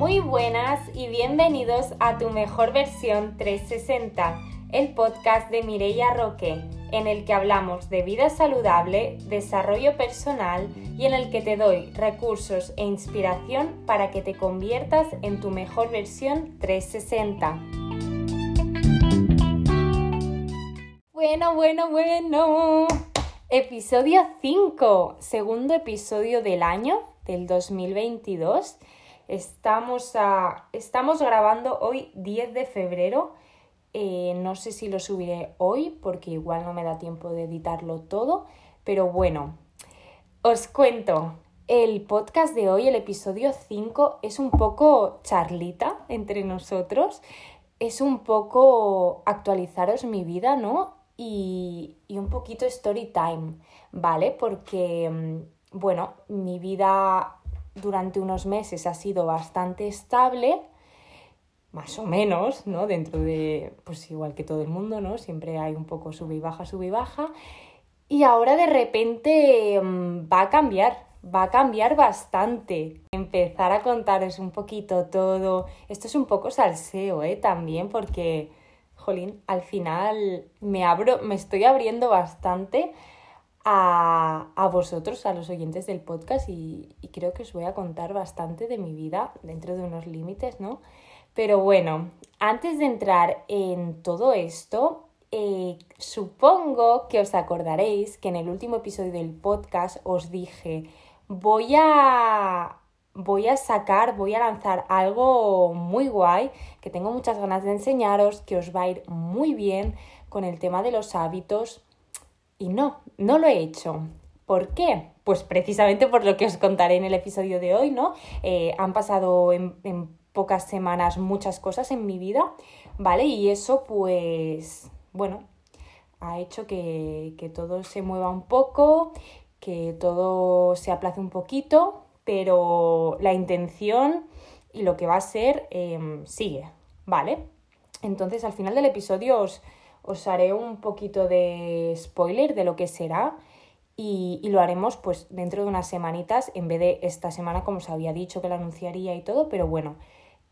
Muy buenas y bienvenidos a tu mejor versión 360, el podcast de Mireia Roque, en el que hablamos de vida saludable, desarrollo personal y en el que te doy recursos e inspiración para que te conviertas en tu mejor versión 360. Bueno, bueno, bueno. Episodio 5, segundo episodio del año del 2022. Estamos, a, estamos grabando hoy 10 de febrero. Eh, no sé si lo subiré hoy porque igual no me da tiempo de editarlo todo. Pero bueno, os cuento. El podcast de hoy, el episodio 5, es un poco charlita entre nosotros. Es un poco actualizaros mi vida, ¿no? Y, y un poquito story time, ¿vale? Porque, mm, bueno, mi vida durante unos meses ha sido bastante estable, más o menos, ¿no? Dentro de, pues igual que todo el mundo, ¿no? Siempre hay un poco sube y baja, sube y baja. Y ahora de repente mm, va a cambiar, va a cambiar bastante. Empezar a contaros un poquito todo. Esto es un poco salseo, ¿eh? También porque, jolín, al final me abro, me estoy abriendo bastante a, vosotros, a los oyentes del podcast y, creo que os voy a contar bastante de mi vida dentro de unos límites, ¿no? Pero bueno, antes de entrar en todo esto, eh, supongo que os acordaréis que en el último episodio del podcast os dije, voy a, voy a sacar, voy a lanzar algo muy guay, que tengo muchas ganas de enseñaros, que os va a ir muy bien con el tema de los hábitos y no, no lo he hecho. ¿Por qué? Pues precisamente por lo que os contaré en el episodio de hoy, ¿no? Eh, han pasado en, pocas semanas muchas cosas en mi vida, ¿vale? Y eso, pues, bueno, ha hecho que, todo se mueva un poco, que todo se aplace un poquito, pero la intención y lo que va a ser em, sigue, ¿vale? Entonces, al final del episodio os os haré un poquito de spoiler de lo que será y, lo haremos pues dentro de unas semanitas en vez de esta semana como os había dicho que lo anunciaría y todo, pero bueno,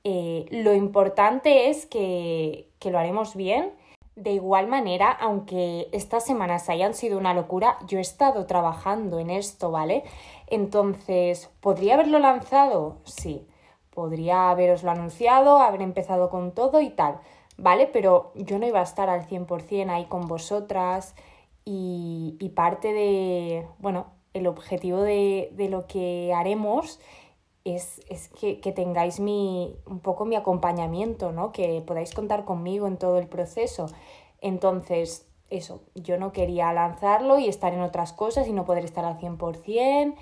eh, lo importante es que, que lo haremos bien. De igual manera, aunque estas semanas hayan sido una locura, yo he estado trabajando en esto, ¿vale? Entonces, ¿podría haberlo lanzado? Sí. Podría haberoslo anunciado, haber empezado con todo y tal. ¿Vale? Pero yo no iba a estar al 100% ahí con vosotras y, y parte de, bueno, el objetivo de, de lo que haremos es, es que, que, tengáis mi, un poco mi acompañamiento, ¿no? Que podáis contar conmigo en todo el proceso. Entonces, eso, yo no quería lanzarlo y estar en otras cosas y no poder estar al 100%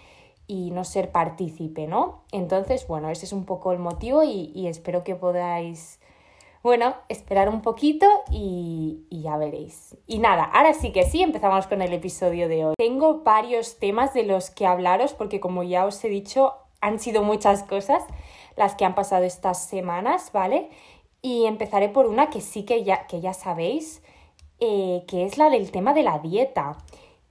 y no ser partícipe, ¿no? Entonces, bueno, ese es un poco el motivo y, y espero que podáis bueno, esperar un poquito y, ya veréis. Y nada, ahora sí que sí, empezamos con el episodio de hoy. Tengo varios temas de los que hablaros porque como ya os he dicho, han sido muchas cosas las que han pasado estas semanas, ¿vale? Y empezaré por una que sí que ya, que ya sabéis, eh, que es la del tema de la dieta.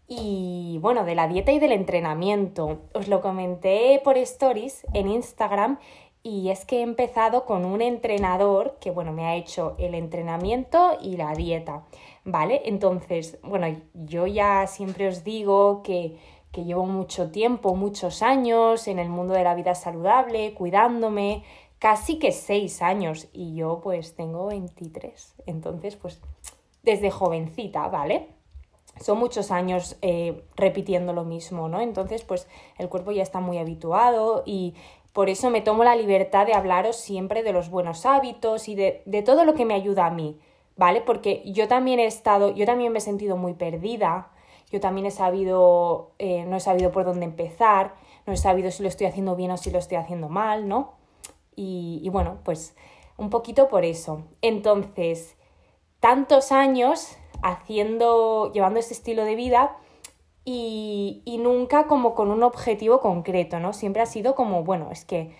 Y bueno, de la dieta y del entrenamiento. Os lo comenté por stories en Instagram y es que he empezado con un entrenador que, bueno, me ha hecho el entrenamiento y la dieta, ¿vale? Entonces, bueno, yo ya siempre os digo que, que llevo mucho tiempo, muchos años en el mundo de la vida saludable, cuidándome, casi que seis años y yo pues tengo 23, entonces pues desde jovencita, ¿vale? Son muchos años eh, repitiendo lo mismo, ¿no? Entonces pues el cuerpo ya está muy habituado y por eso me tomo la libertad de hablaros siempre de los buenos hábitos y de, todo lo que me ayuda a mí, ¿vale? Porque yo también he estado, yo también me he sentido muy perdida, yo también he sabido, eh, no he sabido por dónde empezar, no he sabido si lo estoy haciendo bien o si lo estoy haciendo mal, ¿no? Y, y bueno, pues un poquito por eso. Entonces, tantos años haciendo, llevando este estilo de vida, y, y, nunca como con un objetivo concreto, ¿no? Siempre ha sido como, bueno, es que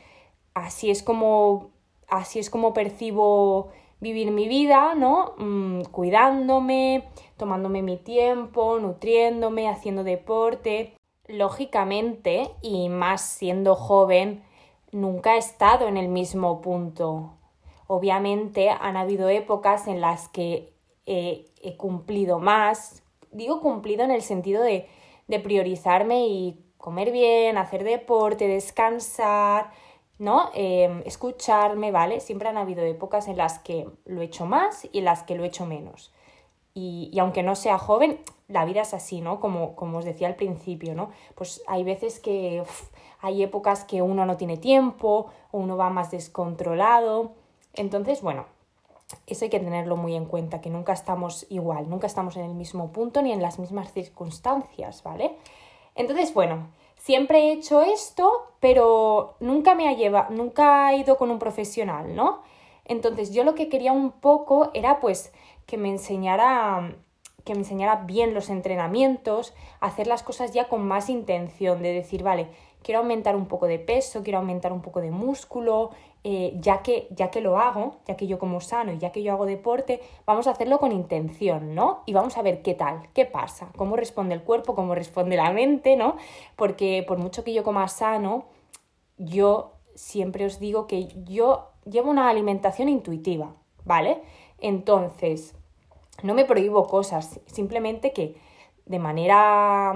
así es como, así es como percibo vivir mi vida, ¿no? Mm, cuidándome, tomándome mi tiempo, nutriéndome, haciendo deporte. Lógicamente, y más siendo joven, nunca he estado en el mismo punto. Obviamente han habido épocas en las que he, cumplido más. Digo cumplido en el sentido de, de priorizarme y comer bien, hacer deporte, descansar, ¿no? Em, escucharme, ¿vale? Siempre han habido épocas en las que lo he hecho más y en las que lo he hecho menos. Y, aunque no sea joven, la vida es así, ¿no? Como, como os decía al principio, ¿no? Pues hay veces que hay épocas que uno no tiene tiempo o uno va más descontrolado. Entonces, bueno, eso hay que tenerlo muy en cuenta, que nunca estamos igual, nunca estamos en el mismo punto ni en las mismas circunstancias, ¿vale? Entonces, bueno, siempre he hecho esto, pero nunca me ha llevado, nunca he ido con un profesional, ¿no? Entonces, yo lo que quería un poco era pues que me enseñara que me enseñara bien los entrenamientos, hacer las cosas ya con más intención, de decir, vale, quiero aumentar un poco de peso, quiero aumentar un poco de músculo, eh, ya, que, ya que lo hago, ya que yo como sano y ya que yo hago deporte, vamos a hacerlo con intención, ¿no? Y vamos a ver qué tal, qué pasa, cómo responde el cuerpo, cómo responde la mente, ¿no? Porque por mucho que yo coma sano, yo siempre os digo que yo llevo una alimentación intuitiva, ¿vale? Entonces, no me prohíbo cosas, simplemente que de manera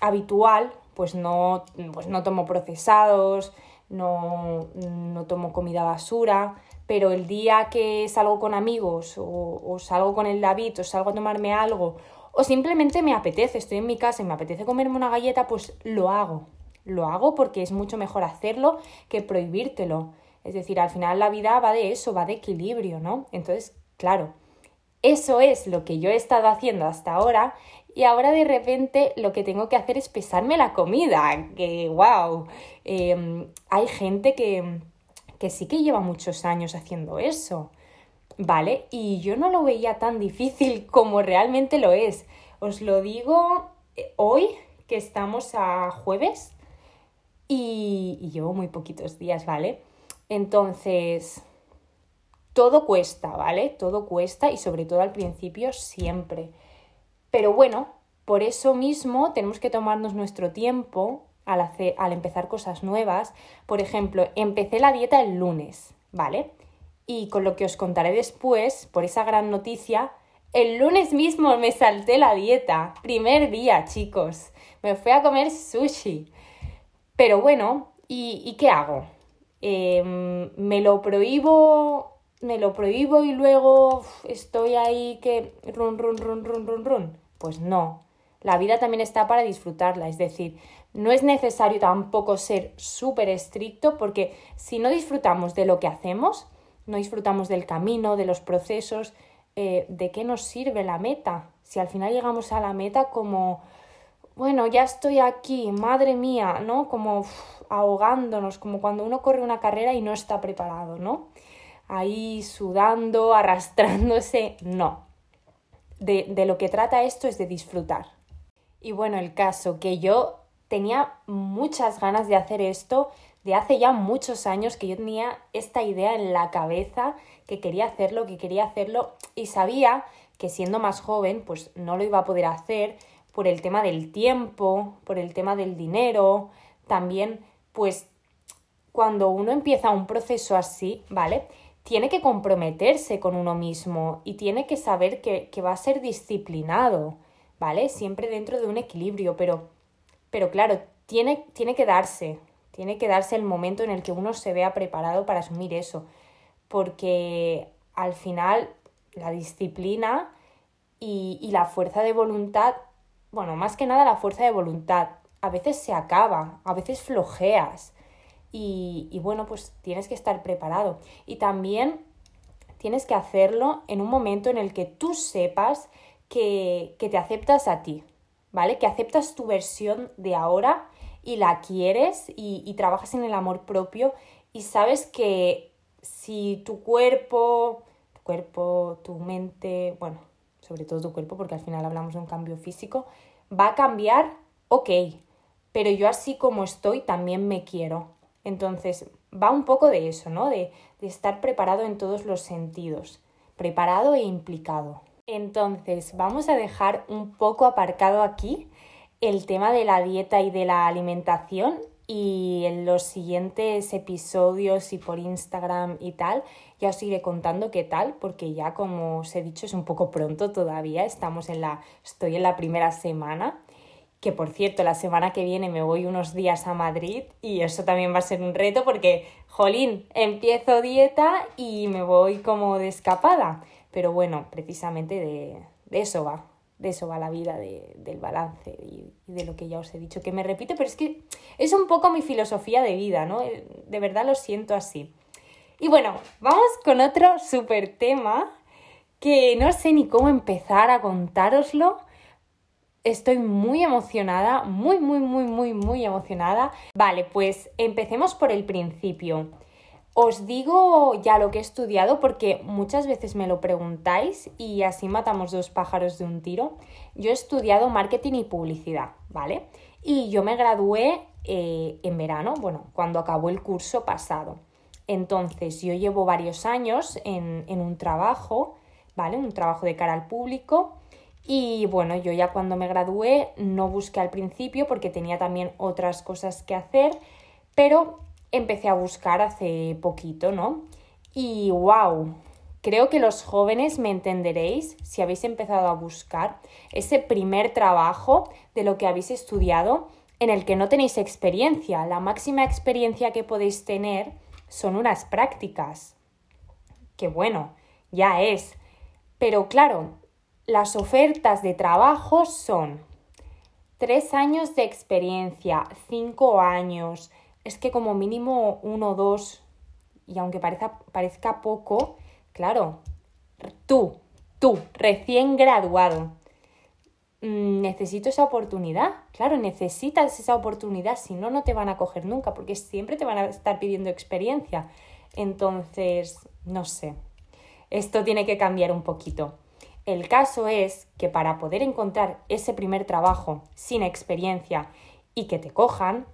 habitual pues no, pues no tomo procesados, no, no, tomo comida basura, pero el día que salgo con amigos o, salgo con el David o salgo a tomarme algo o simplemente me apetece, estoy en mi casa y me apetece comerme una galleta, pues lo hago. Lo hago porque es mucho mejor hacerlo que prohibírtelo. Es decir, al final la vida va de eso, va de equilibrio, ¿no? Entonces, claro, eso es lo que yo he estado haciendo hasta ahora y ahora de repente lo que tengo que hacer es pesarme la comida, que wow, em, hay gente que, que sí que lleva muchos años haciendo eso, ¿vale? Y yo no lo veía tan difícil como realmente lo es. Os lo digo eh, hoy que estamos a jueves y, y llevo muy poquitos días, ¿vale? Entonces, todo cuesta, ¿vale? Todo cuesta y sobre todo al principio siempre. Pero bueno, por eso mismo tenemos que tomarnos nuestro tiempo al, hacer, al empezar cosas nuevas. Por ejemplo, empecé la dieta el lunes, ¿vale? Y con lo que os contaré después, por esa gran noticia, el lunes mismo me salté la dieta. Primer día, chicos. Me fui a comer sushi. Pero bueno, ¿y, qué hago? Em, ¿Me lo prohíbo me lo prohíbo y luego estoy ahí que run, run, run, run, run, run. Pues no. La vida también está para disfrutarla, es decir, no es necesario tampoco ser súper estricto porque si no disfrutamos de lo que hacemos, no disfrutamos del camino, de los procesos, eh, ¿de qué nos sirve la meta? Si al final llegamos a la meta como, bueno, ya estoy aquí, madre mía, ¿no? Como ahogándonos, como cuando uno corre una carrera y no está preparado, ¿no? ahí sudando, arrastrándose, no. De, de, lo que trata esto es de disfrutar. Y bueno, el caso que yo tenía muchas ganas de hacer esto de hace ya muchos años que yo tenía esta idea en la cabeza que quería hacerlo, que quería hacerlo y sabía que siendo más joven pues no lo iba a poder hacer por el tema del tiempo, por el tema del dinero, también pues cuando uno empieza un proceso así, ¿vale? Tiene que comprometerse con uno mismo y tiene que saber que, va a ser disciplinado, ¿vale? Siempre dentro de un equilibrio, pero, pero claro, tiene, tiene que darse, tiene que darse el momento en el que uno se vea preparado para asumir eso, porque al final la disciplina y, y la fuerza de voluntad, bueno, más que nada la fuerza de voluntad, a veces se acaba, a veces flojeas, y, bueno, pues tienes que estar preparado. Y también tienes que hacerlo en un momento en el que tú sepas que, te aceptas a ti, ¿vale? Que aceptas tu versión de ahora y la quieres y, y, trabajas en el amor propio y sabes que si tu cuerpo, tu cuerpo, tu mente, bueno, sobre todo tu cuerpo, porque al final hablamos de un cambio físico, va a cambiar, ok, pero yo así como estoy también me quiero. Entonces, va un poco de eso, ¿no? De, de estar preparado en todos los sentidos, preparado e implicado. Entonces, vamos a dejar un poco aparcado aquí el tema de la dieta y de la alimentación y en los siguientes episodios y por Instagram y tal, ya os iré contando qué tal, porque ya como os he dicho es un poco pronto todavía, estamos en la, estoy en la primera semana, que por cierto, la semana que viene me voy unos días a Madrid y eso también va a ser un reto porque, jolín, empiezo dieta y me voy como de escapada. Pero bueno, precisamente de, de eso va, de eso va la vida, del balance y, de lo que ya os he dicho, que me repito, pero es que es un poco mi filosofía de vida, ¿no? Eh, de verdad lo siento así. Y bueno, vamos con otro súper tema que no sé ni cómo empezar a contároslo. Estoy muy emocionada, muy, muy, muy, muy, muy emocionada. Vale, pues empecemos por el principio. Os digo ya lo que he estudiado porque muchas veces me lo preguntáis y así matamos dos pájaros de un tiro. Yo he estudiado marketing y publicidad, ¿vale? Y yo me gradué eh, en verano, bueno, cuando acabó el curso pasado. Entonces, yo llevo varios años en, en un trabajo, ¿vale? Un trabajo de cara al público. Y bueno, yo ya cuando me gradué no busqué al principio porque tenía también otras cosas que hacer, pero empecé a buscar hace poquito, ¿no? Y wow, creo que los jóvenes me entenderéis si habéis empezado a buscar ese primer trabajo de lo que habéis estudiado en el que no tenéis experiencia. La máxima experiencia que podéis tener son unas prácticas. Que bueno, ya es. Pero claro, las ofertas de trabajo son tres años de experiencia, cinco años, es que como mínimo uno o dos, y aunque parezca, parezca poco, claro, tú, tú, recién graduado, mm, necesito esa oportunidad. Claro, necesitas esa oportunidad, si no, no te van a coger nunca, porque siempre te van a estar pidiendo experiencia. Entonces, no sé, esto tiene que cambiar un poquito. El caso es que para poder encontrar ese primer trabajo sin experiencia y que te cojan,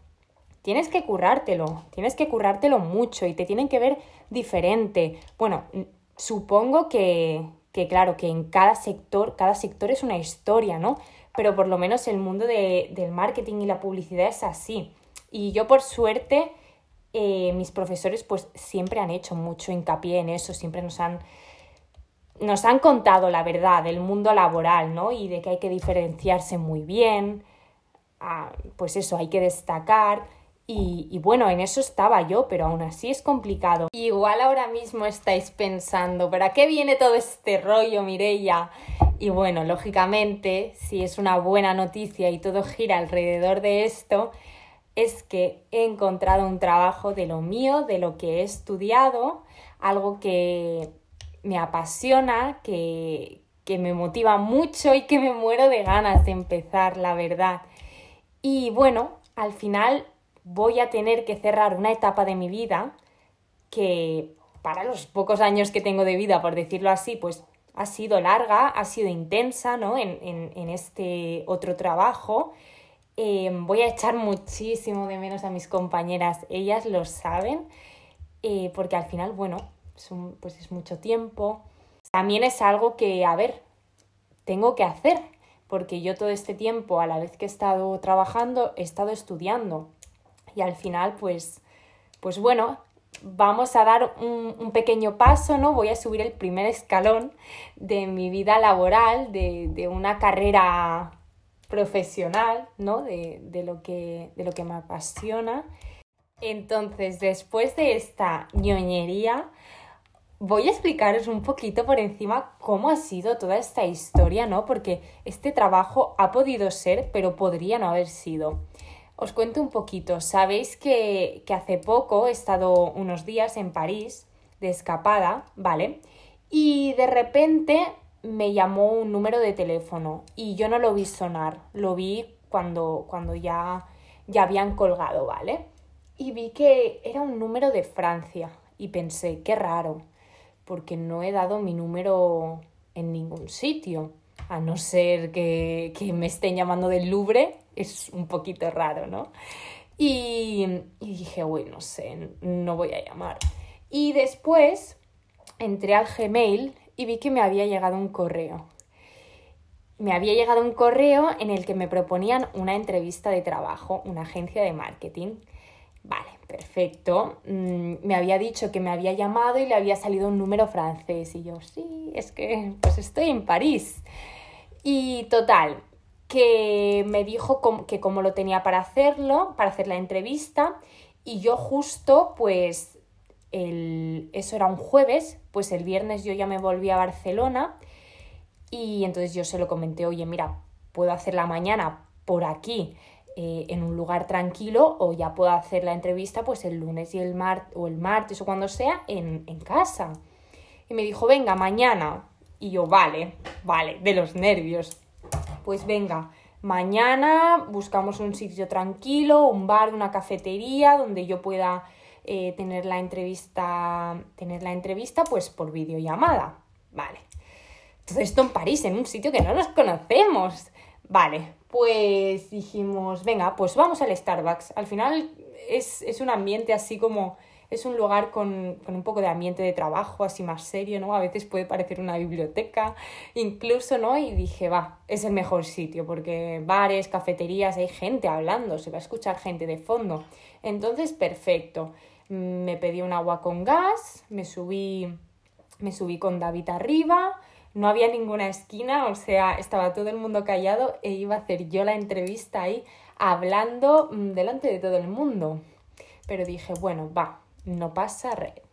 tienes que currártelo, tienes que currártelo mucho y te tienen que ver diferente. Bueno, supongo que, que claro, que en cada sector, cada sector es una historia, ¿no? Pero por lo menos el mundo del marketing y la publicidad es así. Y yo por suerte, eh, mis profesores pues siempre han hecho mucho hincapié en eso, siempre nos han, nos han contado la verdad del mundo laboral, ¿no? Y de que hay que diferenciarse muy bien, ah, pues eso, hay que destacar. Y, bueno, en eso estaba yo, pero aún así es complicado. Igual ahora mismo estáis pensando, ¿para qué viene todo este rollo, Mireia? Y bueno, lógicamente, si es una buena noticia y todo gira alrededor de esto, es que he encontrado un trabajo de lo mío, de lo que he estudiado, algo que me apasiona, que, que me motiva mucho y que me muero de ganas de empezar, la verdad. Y bueno, al final voy a tener que cerrar una etapa de mi vida que para los pocos años que tengo de vida, por decirlo así, pues ha sido larga, ha sido intensa, ¿no? En, este otro trabajo. Em, voy a echar muchísimo de menos a mis compañeras, ellas lo saben, eh, porque al final, bueno, pues es mucho tiempo. También es algo que, a ver, tengo que hacer, porque yo todo este tiempo, a la vez que he estado trabajando, he estado estudiando y al final pues, pues bueno, vamos a dar un, pequeño paso, ¿no? Voy a subir el primer escalón de mi vida laboral, de, una carrera profesional, ¿no? De, lo que, de lo que me apasiona. Entonces, después de esta ñoñería, voy a explicaros un poquito por encima cómo ha sido toda esta historia, ¿no? Porque este trabajo ha podido ser, pero podría no haber sido. Os cuento un poquito. Sabéis que, hace poco he estado unos días en París de escapada, ¿vale? Y de repente me llamó un número de teléfono y yo no lo vi sonar, lo vi cuando, cuando ya, ya habían colgado, ¿vale? Y vi que era un número de Francia y pensé, qué raro, porque no he dado mi número en ningún sitio, a no ser que, que me estén llamando del Louvre es un poquito raro, ¿no? Y, dije, bueno, no sé, no voy a llamar. Y después entré al Gmail y vi que me había llegado un correo. Me había llegado un correo en el que me proponían una entrevista de trabajo, una agencia de marketing. Vale, perfecto. Mm, me había dicho que me había llamado y le había salido un número francés. Y yo, sí, es que pues estoy en París. Y total, que me dijo que cómo lo tenía para hacerlo, para hacer la entrevista. Y yo justo, pues, el, eso era un jueves, pues el viernes yo ya me volví a Barcelona. Y entonces yo se lo comenté, oye, mira, puedo hacer la mañana por aquí eh, en un lugar tranquilo o ya puedo hacer la entrevista pues el lunes y el martes o el martes o cuando sea en, en casa. Y me dijo, venga, mañana. Y yo, vale, vale, de los nervios. Pues venga, mañana buscamos un sitio tranquilo, un bar, una cafetería donde yo pueda eh, tener la entrevista, tener la entrevista pues por videollamada. Vale. Todo esto en París, en un sitio que no nos conocemos. Vale, pues dijimos, venga, pues vamos al Starbucks. Al final es, un ambiente así como, es un lugar con, un poco de ambiente de trabajo, así más serio, ¿no? A veces puede parecer una biblioteca, incluso, ¿no? Y dije, va, es el mejor sitio, porque bares, cafeterías, hay gente hablando, se va a escuchar gente de fondo. Entonces, perfecto. Me pedí un agua con gas, me subí, me subí con David arriba, no había ninguna esquina, o sea, estaba todo el mundo callado e iba a hacer yo la entrevista ahí hablando mm, delante de todo el mundo. Pero dije, bueno, va, no pasa,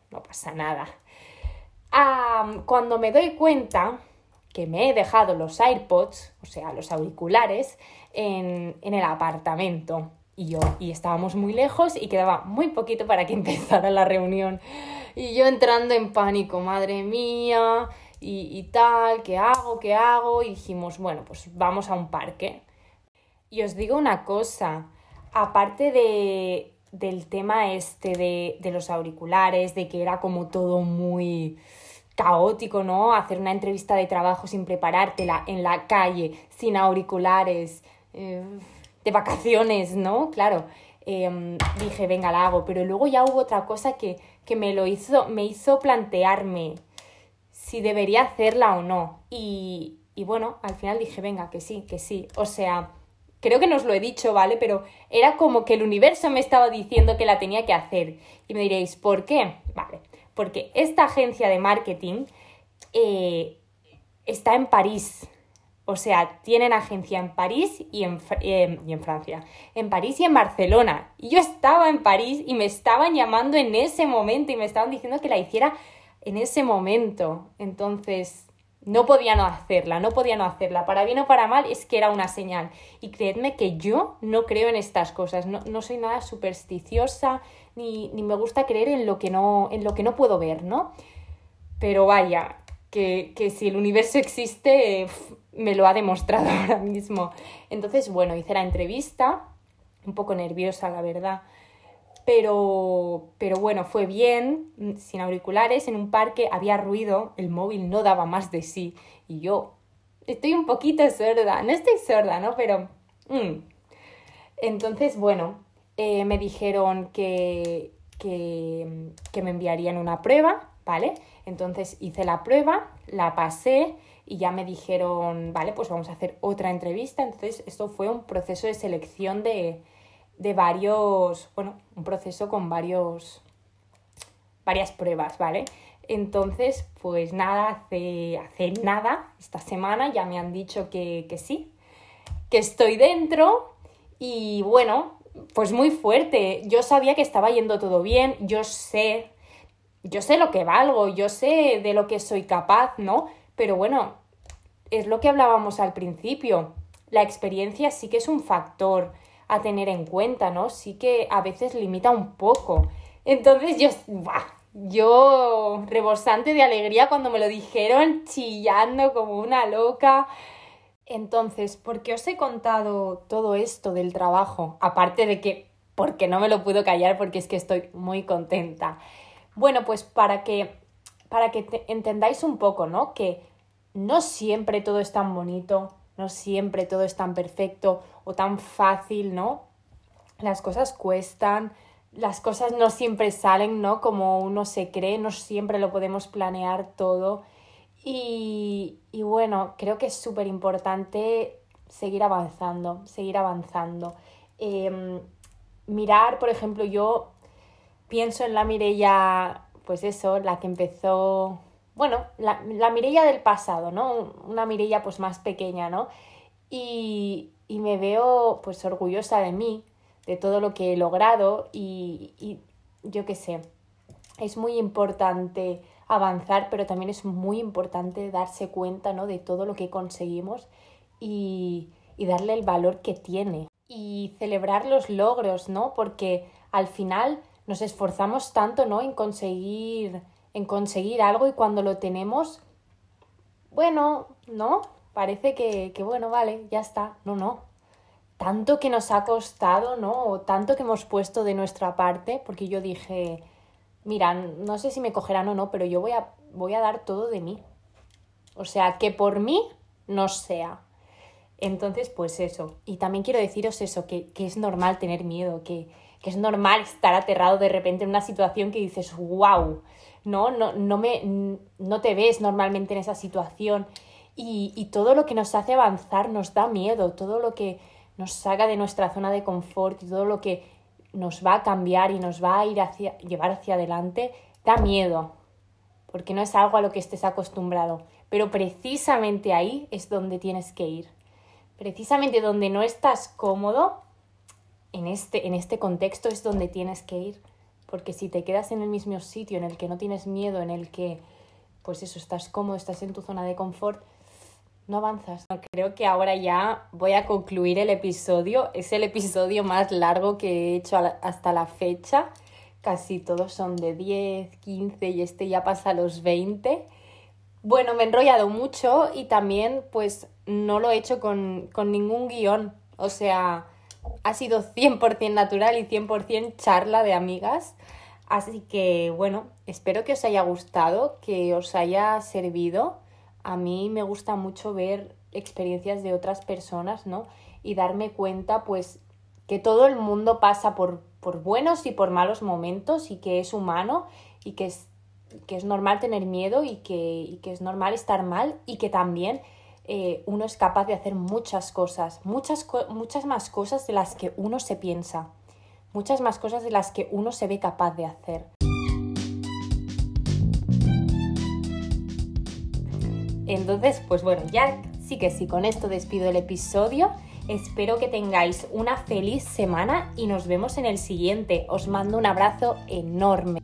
no pasa nada. cuando me doy cuenta que me he dejado los AirPods, o sea, los auriculares, en, en el apartamento. Y yo, y estábamos muy lejos y quedaba muy poquito para que empezara la reunión. Y yo entrando en pánico, madre mía, y, tal, ¿qué hago? ¿Qué hago? Y dijimos, bueno, pues vamos a un parque. Y os digo una cosa, aparte de, del tema este de, de los auriculares, de que era como todo muy caótico, ¿no? Hacer una entrevista de trabajo sin preparártela en la calle, sin auriculares, eh, de vacaciones, ¿no? Claro. Em, dije, venga, la hago. Pero luego ya hubo otra cosa que, que me lo hizo, me hizo plantearme si debería hacerla o no. Y, y bueno, al final dije, venga, que sí, que sí. O sea, creo que no os lo he dicho, ¿vale? Pero era como que el universo me estaba diciendo que la tenía que hacer. Y me diréis, ¿por qué? Vale, porque esta agencia de marketing eh, está en París. O sea, tienen agencia en París y en, eh, y en Francia. En París y en Barcelona. Y yo estaba en París y me estaban llamando en ese momento y me estaban diciendo que la hiciera en ese momento. Entonces, no podía no hacerla, no podía no hacerla. Para bien o para mal, es que era una señal. Y creedme que yo no creo en estas cosas, no, no soy nada supersticiosa, ni, ni, me gusta creer en lo que no, en lo que no puedo ver, ¿no? Pero vaya, que, que si el universo existe, me lo ha demostrado ahora mismo. Entonces, bueno, hice la entrevista, un poco nerviosa, la verdad pero, pero bueno, fue bien, sin auriculares, en un parque había ruido, el móvil no daba más de sí y yo estoy un poquito sorda, no estoy sorda, ¿no? Pero... Mm. Entonces, bueno, eh, me dijeron que, que, que me enviarían una prueba, ¿vale? Entonces hice la prueba, la pasé y ya me dijeron, vale, pues vamos a hacer otra entrevista. Entonces esto fue un proceso de selección de, de varios, bueno, un proceso con varios, varias pruebas, ¿vale? Entonces, pues nada, hace, hace nada, esta semana ya me han dicho que, que sí, que estoy dentro y bueno, pues muy fuerte. Yo sabía que estaba yendo todo bien, yo sé, yo sé lo que valgo, yo sé de lo que soy capaz, ¿no? Pero bueno, es lo que hablábamos al principio. La experiencia sí que es un factor a tener en cuenta, ¿no? Sí que a veces limita un poco. Entonces yo, yo rebosante de alegría cuando me lo dijeron, chillando como una loca. Entonces, ¿por qué os he contado todo esto del trabajo? Aparte de que, porque no me lo puedo callar, porque es que estoy muy contenta. Bueno, pues para que, para que entendáis un poco, ¿no? Que no siempre todo es tan bonito, no siempre todo es tan perfecto o tan fácil, ¿no? Las cosas cuestan, las cosas no siempre salen, ¿no? Como uno se cree, no siempre lo podemos planear todo. Y, y bueno, creo que es súper importante seguir avanzando, seguir avanzando. Em, mirar, por ejemplo, yo pienso en la Mirella, pues eso, la que empezó, bueno, la, la Mirella del pasado, ¿no? Una Mirella pues más pequeña, ¿no? Y, y me veo pues orgullosa de mí, de todo lo que he logrado y, y yo qué sé, es muy importante avanzar, pero también es muy importante darse cuenta ¿no? de todo lo que conseguimos y, y darle el valor que tiene. Y celebrar los logros, ¿no? Porque al final nos esforzamos tanto, ¿no? En conseguir, en conseguir algo y cuando lo tenemos, bueno, ¿no? Parece que, que bueno, vale, ya está. No, no. Tanto que nos ha costado, ¿no? O tanto que hemos puesto de nuestra parte, porque yo dije, mira, no sé si me cogerán o no, pero yo voy a, voy a dar todo de mí. O sea, que por mí no sea. Entonces, pues eso. Y también quiero deciros eso, que, que es normal tener miedo, que, que, es normal estar aterrado de repente en una situación que dices, wow, ¿no? No, no, me, no te ves normalmente en esa situación. Y, y todo lo que nos hace avanzar nos da miedo, todo lo que nos saca de nuestra zona de confort y todo lo que nos va a cambiar y nos va a ir hacia, llevar hacia adelante, da miedo, porque no es algo a lo que estés acostumbrado. Pero precisamente ahí es donde tienes que ir. Precisamente donde no estás cómodo, en este, en este contexto es donde tienes que ir. Porque si te quedas en el mismo sitio, en el que no tienes miedo, en el que, pues eso, estás cómodo, estás en tu zona de confort, no avanzas. Creo que ahora ya voy a concluir el episodio. Es el episodio más largo que he hecho hasta la fecha. Casi todos son de 10, 15 y este ya pasa a los 20. Bueno, me he enrollado mucho y también pues no lo he hecho con, con ningún guion. O sea, ha sido 100% natural y 100% charla de amigas. Así que bueno, espero que os haya gustado, que os haya servido a mí me gusta mucho ver experiencias de otras personas, ¿no? Y darme cuenta, pues, que todo el mundo pasa por, por buenos y por malos momentos y que es humano y que es, que es normal tener miedo y que, que es normal estar mal y que también eh, uno es capaz de hacer muchas cosas, muchas, muchas más cosas de las que uno se piensa, muchas más cosas de las que uno se ve capaz de hacer. Entonces, pues bueno, ya sí que sí, con esto despido el episodio. Espero que tengáis una feliz semana y nos vemos en el siguiente. Os mando un abrazo enorme.